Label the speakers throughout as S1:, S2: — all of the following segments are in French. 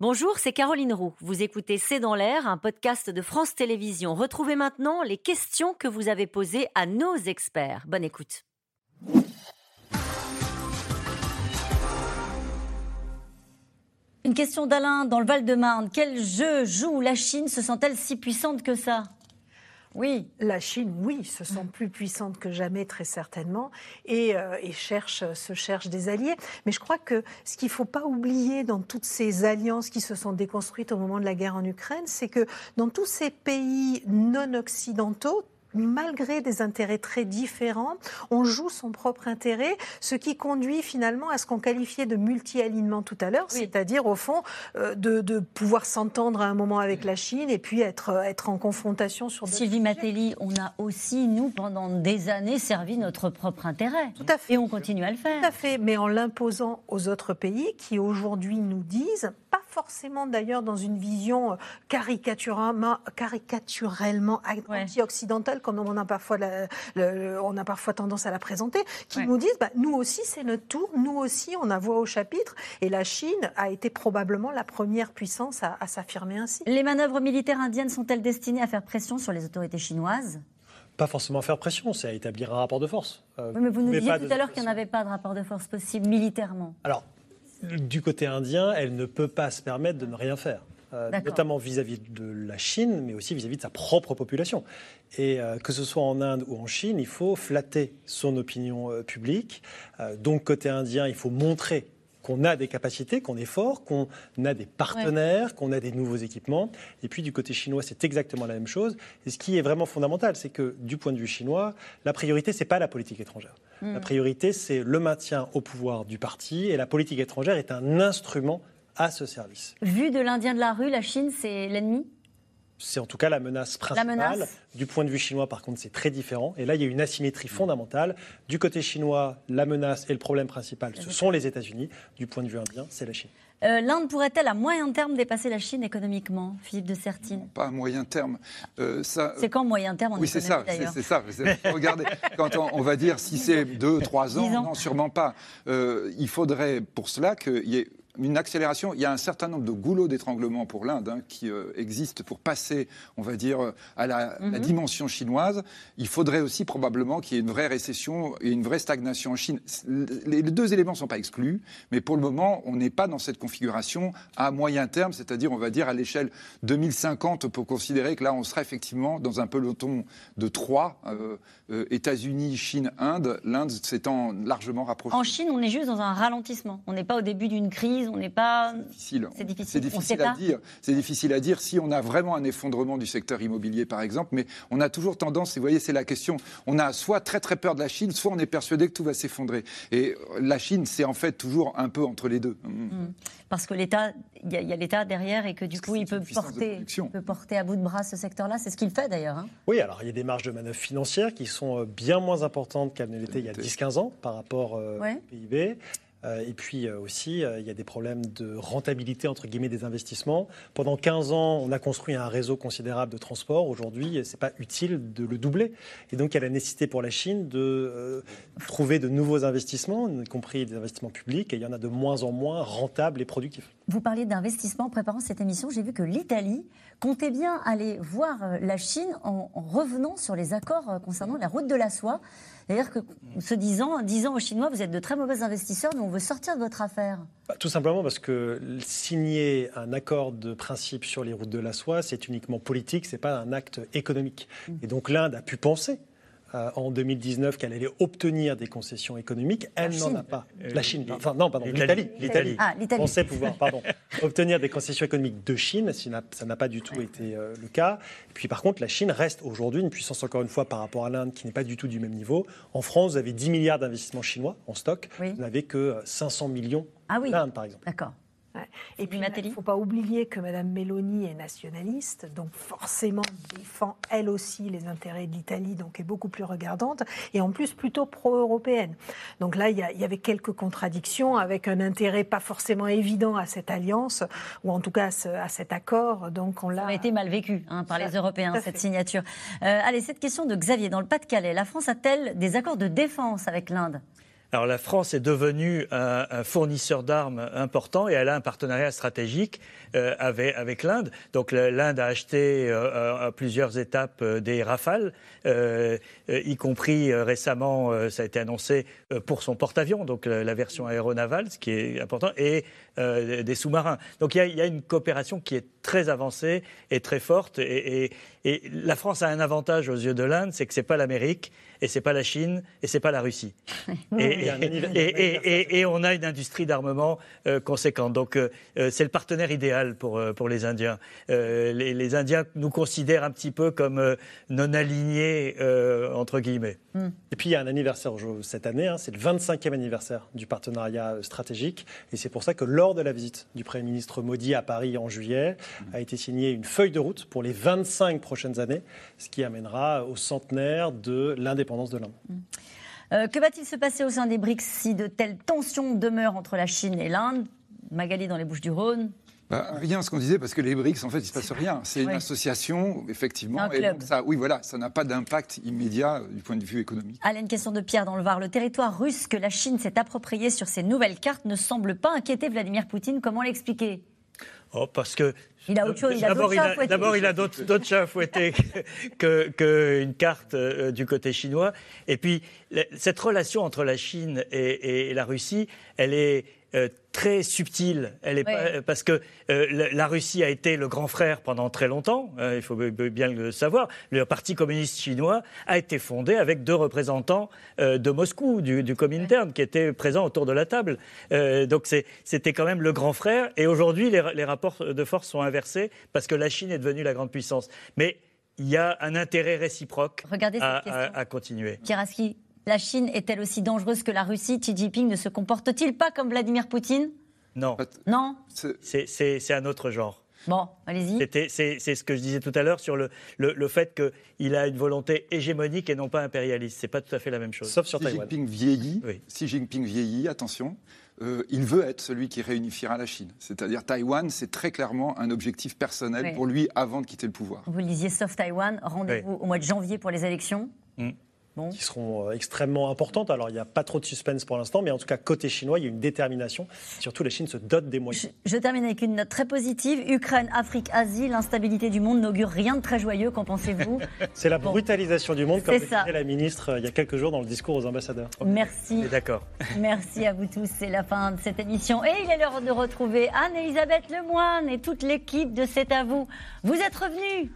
S1: Bonjour, c'est Caroline Roux. Vous écoutez C'est dans l'air, un podcast de France Télévisions. Retrouvez maintenant les questions que vous avez posées à nos experts. Bonne écoute. Une question d'Alain dans le Val-de-Marne. Quel jeu joue la Chine? Se sent-elle si puissante que ça?
S2: Oui, la Chine, oui, se sent
S1: Mm.
S2: plus puissante que jamais, très certainement, et, euh, et cherche, se cherche des alliés. Mais je crois que ce qu'il ne faut pas oublier dans toutes ces alliances qui se sont déconstruites au moment de la guerre en Ukraine, c'est que dans tous ces pays non occidentaux, malgré des intérêts très différents, on joue son propre intérêt, ce qui conduit finalement à ce qu'on qualifiait de multi-alignement tout à l'heure,
S1: Oui.
S2: c'est-à-dire au fond euh, de, de pouvoir s'entendre à un moment avec la Chine et puis être, être en confrontation sur
S1: Sylvie. Matteli, on a aussi, nous, pendant des années, servi notre propre intérêt.
S2: Tout à fait.
S1: Et on continue à le faire.
S2: Tout à fait, mais en l'imposant aux autres pays qui aujourd'hui nous disent, pas forcément d'ailleurs dans une vision euh, caricaturellement, caricaturellement
S1: Ouais.
S2: anti-occidentale comme on a parfois, la- le- on a parfois tendance à la présenter, qui
S1: Ouais.
S2: nous disent, bah, nous aussi c'est notre tour, nous aussi on a voix au chapitre, et la Chine a été probablement la première puissance à, à s'affirmer ainsi.
S1: Les manœuvres militaires indiennes sont-elles destinées à faire pression sur les autorités chinoises?
S3: Pas forcément faire pression, c'est à établir un rapport de force. Euh,
S1: Oui, mais vous nous disiez tout à l'heure qu'il n'y en avait pas de rapport de force possible militairement.
S3: Alors, du côté indien, elle ne peut pas se permettre de ne rien faire. Euh, notamment vis-à-vis de la Chine, mais aussi vis-à-vis de sa propre population. Et euh, que ce soit en Inde ou en Chine, il faut flatter son opinion euh, publique. Donc côté indien, il faut montrer qu'on a des capacités, qu'on est fort, qu'on a des partenaires, qu'on a des nouveaux équipements. Et puis du côté chinois, c'est exactement la même chose. Et ce qui est vraiment fondamental, c'est que du point de vue chinois, la priorité, c'est pas la politique étrangère.
S1: Hmm.
S3: La priorité, c'est le maintien au pouvoir du parti. Et la politique étrangère est un instrument à ce service.
S1: Vu de l'Indien de la rue, la Chine, c'est l'ennemi?
S3: C'est en tout cas la menace principale.
S1: menace.
S3: Du point de vue chinois, par contre, c'est très différent. Et là, il y a une asymétrie fondamentale. Du côté chinois, la menace et le problème principal, ce sont les États-Unis. Du point de vue indien, c'est la Chine.
S1: Euh, L'Inde pourrait-elle à moyen terme dépasser la Chine économiquement Philippe de Sertine?
S4: Pas à moyen terme. Euh, ça,
S1: C'est quand moyen terme en
S4: oui, c'est ça, c'est ça. Regardez, quand on, on va dire si c'est deux, trois ans,
S1: Dix ans.
S4: non, sûrement pas. Euh, il faudrait pour cela qu'il y ait une accélération. Il y a un certain nombre de goulots d'étranglement pour l'Inde hein, qui euh, existent pour passer, on va dire, euh, à la,
S1: Mhm.
S4: la dimension chinoise. Il faudrait aussi probablement qu'il y ait une vraie récession et une vraie stagnation en Chine. Les, deux éléments ne sont pas exclus, mais pour le moment, on n'est pas dans cette configuration à moyen terme, c'est-à-dire, on va dire, à l'échelle 2050, pour considérer que là, on sera effectivement dans un peloton de trois, euh, euh, États-Unis, Chine, Inde, l'Inde s'étant largement rapprochée.
S1: En Chine, on est juste dans un ralentissement. On n'est pas au début d'une crise, on n'est pas.
S4: difficile.
S1: C'est difficile.
S4: C'est à dire. C'est difficile à dire si on a vraiment un effondrement du secteur immobilier, par exemple. Mais on a toujours tendance, et vous voyez, c'est la question. On a soit très très peur de la Chine, soit on est persuadé que tout va s'effondrer. Et la Chine, c'est en fait toujours un peu entre les deux.
S1: Mm. Parce que l'État, il y a, l'État derrière et que du
S4: Parce
S1: coup,
S4: que
S1: il peut porter, il peut porter à bout de bras ce secteur-là. C'est ce qu'il fait d'ailleurs. hein.
S3: Oui, alors il y a des marges de manœuvre financières qui sont euh, bien moins importantes qu'elles ne l'étaient il y a 10-15 ans par rapport euh,
S1: Ouais.
S3: au PIB. Euh, et puis euh, aussi, euh, il y a des problèmes de rentabilité, entre guillemets, des investissements. Pendant 15 ans, on a construit un réseau considérable de transport. Aujourd'hui, ce n'est pas utile de le doubler. Et donc, il y a la nécessité pour la Chine de trouver de nouveaux investissements, y compris des investissements publics. Et il y en a de moins en moins rentables et productifs.
S1: Vous parliez d'investissement en préparant cette émission. J'ai vu que l'Italie comptait bien aller voir euh, la Chine en, en revenant sur les accords euh, concernant la route de la soie. C'est-à-dire que, se disant, disant aux Chinois, vous êtes de très mauvais investisseurs, nous on veut sortir de votre affaire.
S3: Bah, Tout simplement parce que signer un accord de principe sur les routes de la soie, c'est uniquement politique, c'est pas un acte économique. Et donc l'Inde a pu penser euh, en 2019 qu'elle allait obtenir des concessions économiques. Elle n'en a pas. La Chine, enfin non, pardon,
S5: L'Italie.
S3: l'Italie. L'Italie.
S1: Ah,
S3: pensait pouvoir, pardon, obtenir des concessions économiques de Chine. Ça n'a- pas du tout été euh, le cas. Et puis par contre, la Chine reste aujourd'hui une puissance encore une fois par rapport à l'Inde qui n'est pas du tout du même niveau. En France, vous avez 10 milliards d'investissements chinois en stock.
S1: Oui.
S3: Vous n'avez que euh, 500 millions
S1: Ah oui,
S3: d'Inde, par exemple.
S1: d'accord.
S2: Et puis, il ne faut pas oublier que Mme Meloni est nationaliste, donc forcément défend elle aussi les intérêts de l'Italie, donc est beaucoup plus regardante, et en plus plutôt pro-européenne. Donc là, il y, a- il y avait quelques contradictions avec un intérêt pas forcément évident à cette alliance, ou en tout cas à, ce- à cet accord. Donc on l'a.
S1: Ça a été mal vécu hein, par
S2: Ça-
S1: les Européens, cette
S2: fait.
S1: signature. Euh, allez, cette question de Xavier. Dans le Pas-de-Calais, la France a-t-elle des accords de défense avec l'Inde?
S5: Alors la France est devenue un, fournisseur d'armes important et elle a un partenariat stratégique euh, avec, avec l'Inde. Donc l'Inde a acheté euh, à plusieurs étapes euh, des Rafales, y compris récemment, ça a été annoncé pour son porte-avions, donc la, version aéronavale, ce qui est important, et des sous-marins. Donc il y, a, y, a, une coopération qui est très avancée et très forte. Et, et, et la France a un avantage aux yeux de l'Inde, c'est que c'est pas l'Amérique et c'est pas la Chine et c'est pas la Russie. et, on a une industrie d'armement euh, conséquente. Donc euh, euh, c'est le partenaire idéal pour, pour les Indiens. Les, Indiens nous considèrent un petit peu comme non alignés entre guillemets.
S3: Et puis il y a un anniversaire cette année, hein, c'est le 25e anniversaire du partenariat stratégique. Et c'est pour ça que lors de la visite du Premier ministre Modi à Paris en juillet, hmm. a été signée une feuille de route pour les 25 prochaines années, ce qui amènera au centenaire de l'indépendance de l'Inde.
S1: Hmm. Euh, que va-t-il se passer au sein des BRICS si de telles tensions demeurent entre la Chine et l'Inde? Magali dans les Bouches du Rhône
S4: bah, rien, ce qu'on disait, parce que les BRICS, en fait, il ne se passe rien. C'est une association, effectivement.
S1: Un club.
S4: ça, oui, voilà, ça n'a pas d'impact immédiat du point de vue économique.
S1: Allez, une question de Pierre dans le Var. Le territoire russe que la Chine s'est approprié sur ses nouvelles cartes ne semble pas inquiéter Vladimir Poutine. Comment l'expliquer?
S5: Oh, parce que
S1: il a autre chose. D'abord,
S5: il a d'autres chats à fouetter qu'une que carte euh, du côté chinois. Et puis, cette relation entre la Chine et, et la Russie, elle est euh, très subtile. Elle est pas, parce que euh, la, Russie a été le grand frère pendant très longtemps. Hein, il faut bien le savoir. Le Parti communiste chinois a été fondé avec deux représentants euh, de Moscou, du, du Comintern, qui étaient présents autour de la table. donc c'était quand même le grand frère. Et aujourd'hui, les, les, rapports de force sont inversés parce que la Chine est devenue la grande puissance. Mais il y a un intérêt réciproque à, à, à, continuer.
S1: Kiraski, la Chine est-elle aussi dangereuse que la Russie? Xi Jinping ne se comporte-t-il pas comme Vladimir Poutine?
S5: Non.
S1: Non?
S5: C'est un autre genre.
S1: Bon, allez-y.
S5: C'est ce que je disais tout à l'heure sur le, le, fait qu'il a une volonté hégémonique et non pas impérialiste. C'est pas tout à fait la même chose.
S3: Sauf sur
S4: Xi Jinping vieillit. Xi Jinping vieillit, attention. Euh, il veut être celui qui réunifiera la Chine. C'est-à-dire Taïwan, c'est très clairement un objectif personnel pour lui avant de quitter le pouvoir.
S1: Vous le disiez, sauf Taïwan, rendez-vous au mois de janvier pour les élections?
S3: Qui seront euh, extrêmement importantes. Alors, il n'y a pas trop de suspense pour l'instant, mais en tout cas, côté chinois, il y a une détermination. Surtout, la Chine se dote des moyens.
S1: Je, termine avec une note très positive. Ukraine, Afrique, Asie, l'instabilité du monde n'augure rien de très joyeux. Qu'en pensez-vous?
S3: C'est la brutalisation du monde, comme disait la ministre euh, il y a quelques jours dans le discours aux ambassadeurs.
S1: Merci.
S5: D'accord.
S1: Merci à vous tous. C'est la fin de cette émission. Et il est l'heure de retrouver Anne-Elisabeth Lemoine et toute l'équipe de C'est à vous. Vous êtes revenus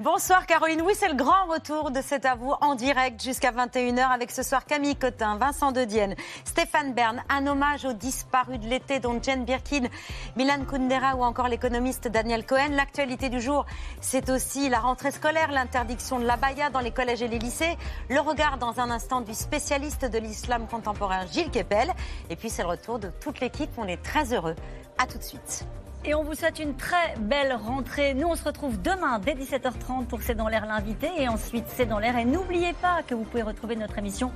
S6: Bonsoir Caroline. Oui, c'est le grand retour de cet avou en direct jusqu'à 21h avec ce soir Camille Cotin, Vincent De Dienne, Stéphane Bern, un hommage aux disparus de l'été dont Jane Birkin, Milan Kundera ou encore l'économiste Daniel Cohen. L'actualité du jour, c'est aussi la rentrée scolaire, l'interdiction de la baya dans les collèges et les lycées, le regard dans un instant du spécialiste de l'islam contemporain Gilles Kepel et puis c'est le retour de toute l'équipe. On est très heureux. À tout de suite.
S1: Et on vous souhaite une très belle rentrée. Nous, on se retrouve demain dès 17h30 pour C'est dans l'air l'invité et ensuite C'est dans l'air. Et n'oubliez pas que vous pouvez retrouver notre émission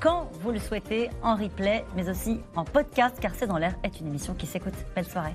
S1: quand vous le souhaitez en replay, mais aussi en podcast, car C'est dans l'air est une émission qui s'écoute. Belle soirée.